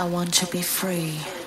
I want to be free.